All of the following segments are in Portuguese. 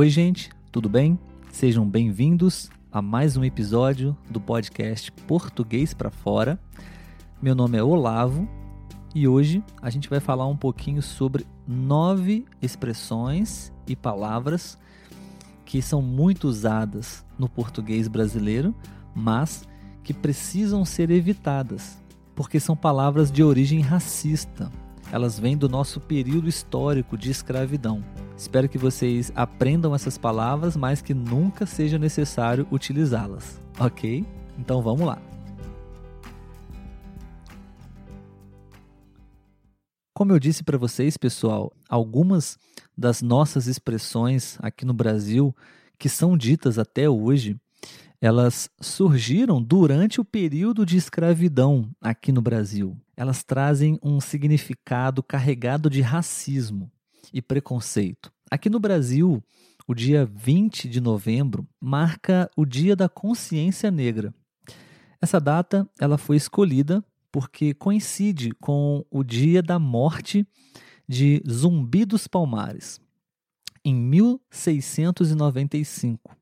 Oi, gente, tudo bem? Sejam bem-vindos a mais um episódio do podcast Português para Fora. Meu nome é Olavo e hoje a gente vai falar um pouquinho sobre nove expressões e palavras que são muito usadas no português brasileiro, mas que precisam ser evitadas, porque são palavras de origem racista. Elas vêm do nosso período histórico de escravidão. Espero que vocês aprendam essas palavras, mas que nunca seja necessário utilizá-las, ok? Então vamos lá. Como eu disse para vocês, pessoal, algumas das nossas expressões aqui no Brasil, que são ditas até hoje, elas surgiram durante o período de escravidão aqui no Brasil. Elas trazem um significado carregado de racismo e preconceito. Aqui no Brasil, o dia 20 de novembro marca o Dia da Consciência Negra. Essa data ela foi escolhida porque coincide com o dia da morte de Zumbi dos Palmares, em 1695.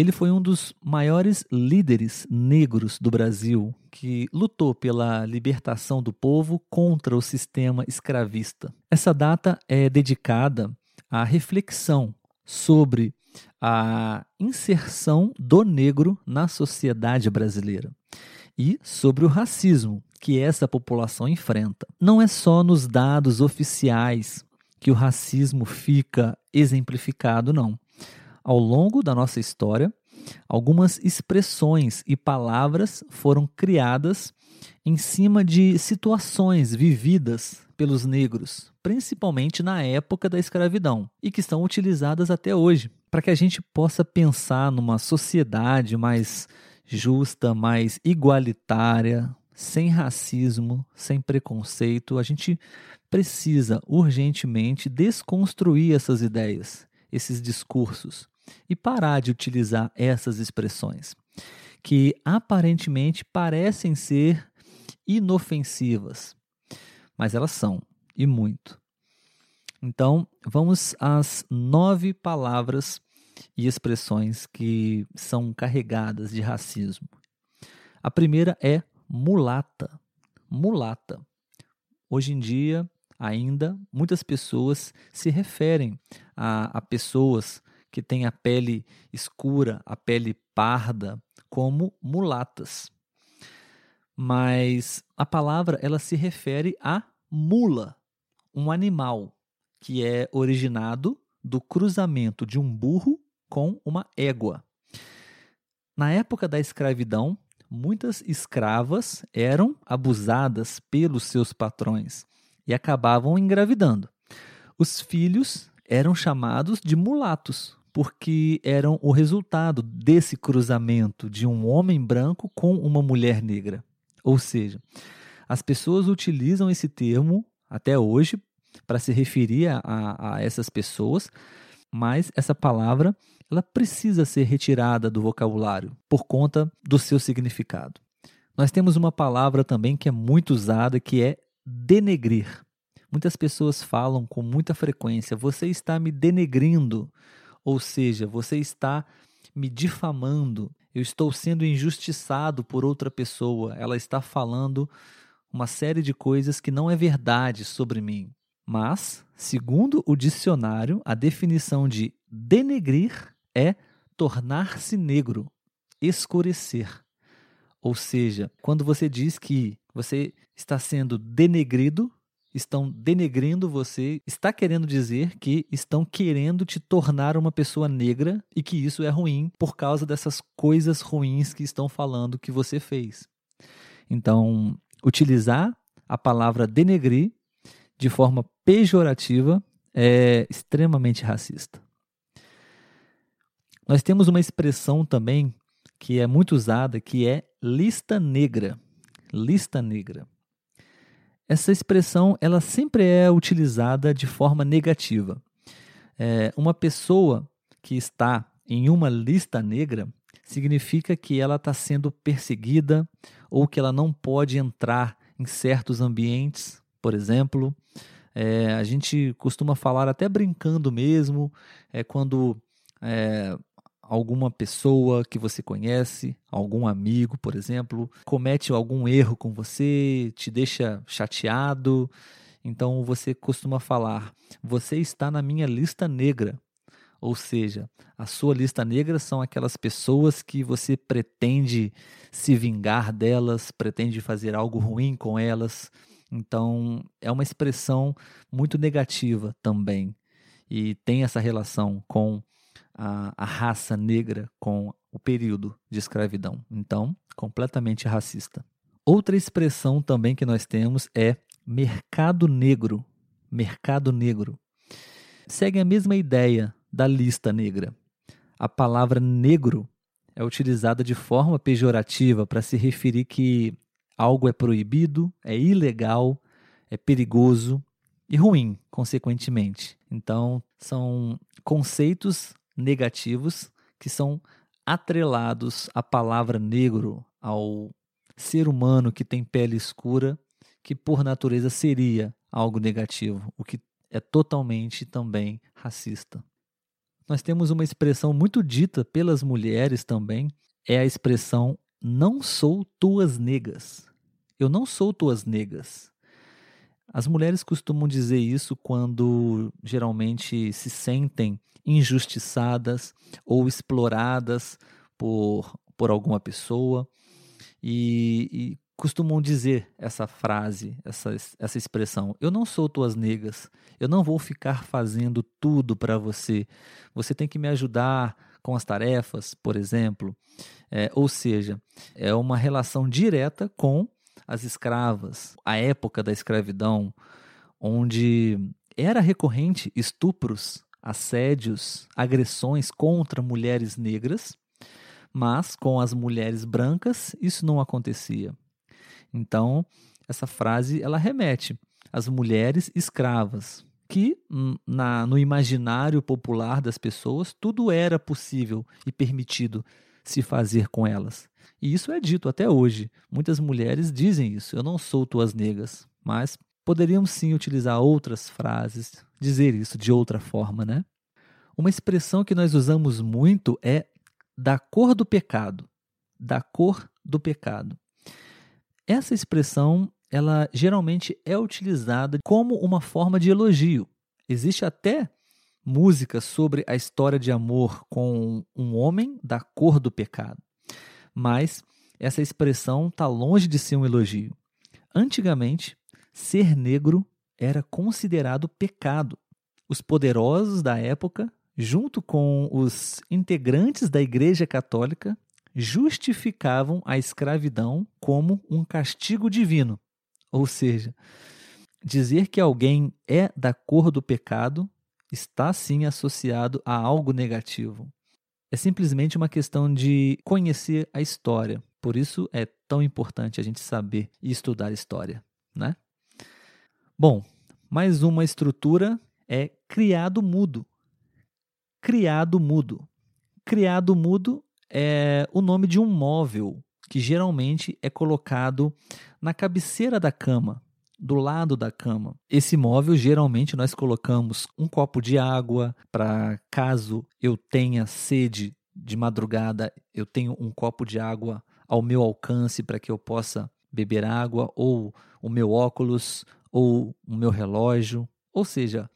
Ele foi um dos maiores líderes negros do Brasil que lutou pela libertação do povo contra o sistema escravista. Essa data é dedicada à reflexão sobre a inserção do negro na sociedade brasileira e sobre o racismo que essa população enfrenta. Não é só nos dados oficiais que o racismo fica exemplificado, não ao longo da nossa história, algumas expressões e palavras foram criadas em cima de situações vividas pelos negros, principalmente na época da escravidão, e que estão utilizadas até hoje, para que a gente possa pensar numa sociedade mais justa, mais igualitária, sem racismo, sem preconceito. A gente precisa urgentemente desconstruir essas ideias, esses discursos e parar de utilizar essas expressões, que aparentemente parecem ser inofensivas, mas elas são, e muito. Então, vamos às nove palavras e expressões que são carregadas de racismo. A primeira é mulata. Mulata. Hoje em dia, ainda, muitas pessoas se referem a, a pessoas que têm a pele escura, a pele parda, como mulatas. Mas a palavra ela se refere a mula, um animal que é originado do cruzamento de um burro com uma égua. Na época da escravidão, muitas escravas eram abusadas pelos seus patrões e acabavam engravidando. Os filhos eram chamados de mulatos, porque eram o resultado desse cruzamento de um homem branco com uma mulher negra. Ou seja, as pessoas utilizam esse termo até hoje para se referir a, a, essas pessoas, mas essa palavra ela precisa ser retirada do vocabulário por conta do seu significado. Nós temos uma palavra também que é muito usada que é denegrir. Muitas pessoas falam com muita frequência: você está me denegrindo, ou seja, você está me difamando, eu estou sendo injustiçado por outra pessoa, ela está falando uma série de coisas que não é verdade sobre mim. Mas, segundo o dicionário, a definição de denegrir é tornar-se negro, escurecer. Ou seja, quando você diz que você está sendo denegrido, estão denegrindo você, está querendo dizer que estão querendo te tornar uma pessoa negra e que isso é ruim por causa dessas coisas ruins que estão falando que você fez. Então, utilizar a palavra denegrir de forma pejorativa é extremamente racista. Nós temos uma expressão também que é muito usada, que é lista negra. Lista negra. Essa expressão ela sempre é utilizada de forma negativa. É, uma pessoa que está em uma lista negra significa que ela está sendo perseguida ou que ela não pode entrar em certos ambientes, por exemplo. É, a gente costuma falar até brincando mesmo, é quando é, alguma pessoa que você conhece, algum amigo, por exemplo, comete algum erro com você, te deixa chateado. Então você costuma falar: Você está na minha lista negra. Ou seja, a sua lista negra são aquelas pessoas que você pretende se vingar delas, pretende fazer algo ruim com elas. Então, é uma expressão muito negativa também. E tem essa relação com a, a raça negra, com o período de escravidão. Então, completamente racista. Outra expressão também que nós temos é mercado negro. Mercado negro. Segue a mesma ideia da lista negra. A palavra negro é utilizada de forma pejorativa para se referir que algo é proibido, é ilegal, é perigoso e ruim, consequentemente. Então, são conceitos negativos que são atrelados à palavra negro, ao ser humano que tem pele escura, que por natureza seria algo negativo, o que é totalmente também racista nós temos uma expressão muito dita pelas mulheres também, é a expressão não sou tuas negas. Eu não sou tuas negas. As mulheres costumam dizer isso quando geralmente se sentem injustiçadas ou exploradas por, por alguma pessoa e, e costumam dizer essa frase, essa, essa expressão: Eu não sou tuas negas, eu não vou ficar fazendo tudo para você. Você tem que me ajudar com as tarefas, por exemplo. É, ou seja, é uma relação direta com as escravas, a época da escravidão, onde era recorrente estupros, assédios, agressões contra mulheres negras, mas com as mulheres brancas isso não acontecia. Então, essa frase ela remete às mulheres escravas, que na, no imaginário popular das pessoas tudo era possível e permitido se fazer com elas. E isso é dito até hoje. Muitas mulheres dizem isso. Eu não sou tuas negas, mas poderíamos sim utilizar outras frases, dizer isso de outra forma, né? Uma expressão que nós usamos muito é da cor do pecado. Da cor do pecado. Essa expressão, ela geralmente é utilizada como uma forma de elogio. Existe até música sobre a história de amor com um homem da cor do pecado. Mas essa expressão está longe de ser um elogio. Antigamente, ser negro era considerado pecado. Os poderosos da época, junto com os integrantes da Igreja Católica, justificavam a escravidão como um castigo divino. Ou seja, dizer que alguém é da cor do pecado está sim associado a algo negativo. É simplesmente uma questão de conhecer a história. Por isso é tão importante a gente saber e estudar história, né? Bom, mais uma estrutura é criado mudo. Criado mudo. Criado mudo é o nome de um móvel que geralmente é colocado na cabeceira da cama, do lado da cama. Esse móvel geralmente nós colocamos um copo de água para caso eu tenha sede de madrugada, eu tenho um copo de água ao meu alcance para que eu possa beber água ou o meu óculos ou o meu relógio, ou seja,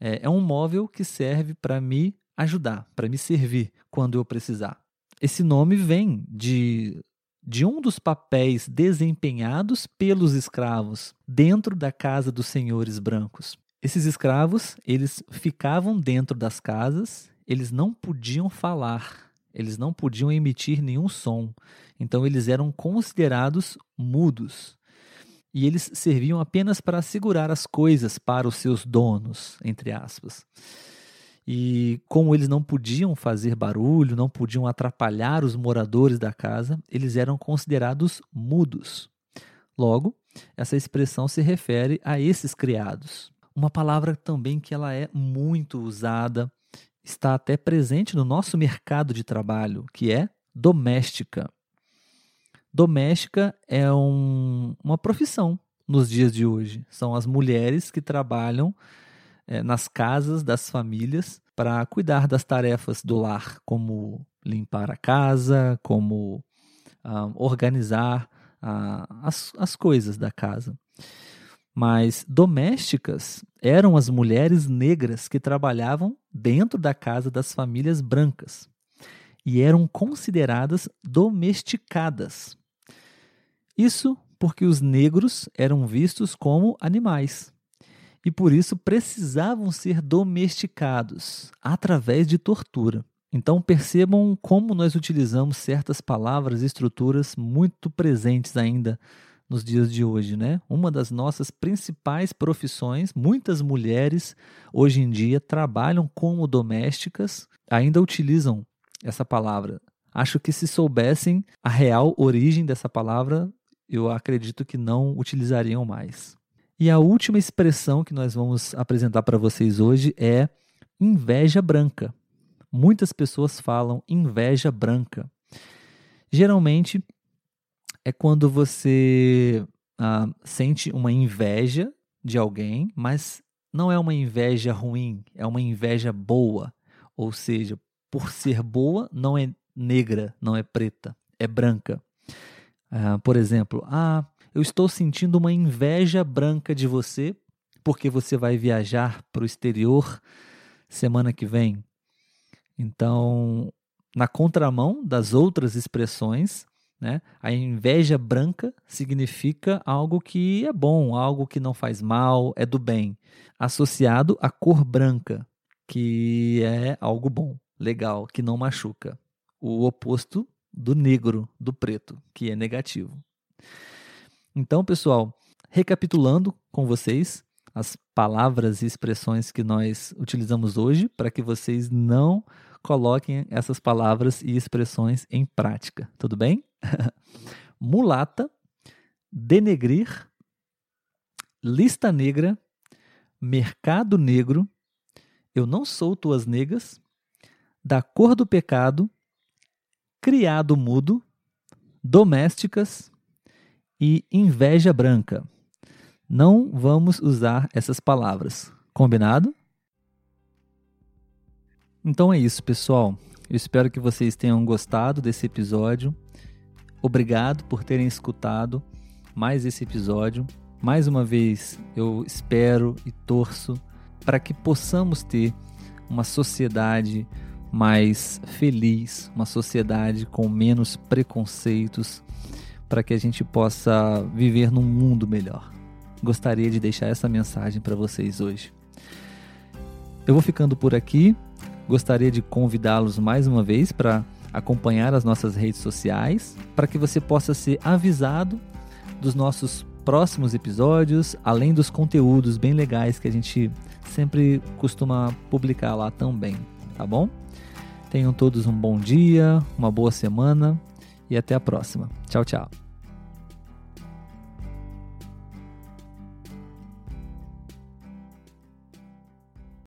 é, é um móvel que serve para me ajudar, para me servir quando eu precisar. Esse nome vem de, de um dos papéis desempenhados pelos escravos dentro da casa dos senhores brancos. Esses escravos, eles ficavam dentro das casas, eles não podiam falar, eles não podiam emitir nenhum som. Então eles eram considerados mudos. e eles serviam apenas para segurar as coisas para os seus donos, entre aspas. E como eles não podiam fazer barulho, não podiam atrapalhar os moradores da casa, eles eram considerados mudos. Logo, essa expressão se refere a esses criados. Uma palavra também que ela é muito usada, está até presente no nosso mercado de trabalho, que é doméstica. Doméstica é um, uma profissão nos dias de hoje. São as mulheres que trabalham é, nas casas das famílias para cuidar das tarefas do lar, como limpar a casa, como ah, organizar ah, as, as coisas da casa. Mas domésticas eram as mulheres negras que trabalhavam dentro da casa das famílias brancas e eram consideradas domesticadas. Isso porque os negros eram vistos como animais e por isso precisavam ser domesticados através de tortura. Então percebam como nós utilizamos certas palavras e estruturas muito presentes ainda nos dias de hoje, né? Uma das nossas principais profissões, muitas mulheres hoje em dia trabalham como domésticas, ainda utilizam essa palavra. Acho que se soubessem a real origem dessa palavra, eu acredito que não utilizariam mais. E a última expressão que nós vamos apresentar para vocês hoje é inveja branca. Muitas pessoas falam inveja branca. Geralmente é quando você ah, sente uma inveja de alguém, mas não é uma inveja ruim, é uma inveja boa. Ou seja, por ser boa, não é negra, não é preta, é branca. Ah, por exemplo, ah, eu estou sentindo uma inveja branca de você porque você vai viajar para o exterior semana que vem. Então, na contramão das outras expressões, né, a inveja branca significa algo que é bom, algo que não faz mal, é do bem, associado à cor branca, que é algo bom, legal, que não machuca. O oposto do negro, do preto, que é negativo. Então, pessoal, recapitulando com vocês as palavras e expressões que nós utilizamos hoje, para que vocês não coloquem essas palavras e expressões em prática, tudo bem? Mulata, denegrir, lista negra, mercado negro, eu não sou tuas negas, da cor do pecado, criado mudo, domésticas, e inveja branca. Não vamos usar essas palavras. Combinado? Então é isso, pessoal. Eu espero que vocês tenham gostado desse episódio. Obrigado por terem escutado mais esse episódio. Mais uma vez, eu espero e torço para que possamos ter uma sociedade mais feliz, uma sociedade com menos preconceitos, para que a gente possa viver num mundo melhor. Gostaria de deixar essa mensagem para vocês hoje. Eu vou ficando por aqui. Gostaria de convidá-los mais uma vez para acompanhar as nossas redes sociais, para que você possa ser avisado dos nossos próximos episódios, além dos conteúdos bem legais que a gente sempre costuma publicar lá também, tá bom? Tenham todos um bom dia, uma boa semana e até a próxima. Tchau, tchau.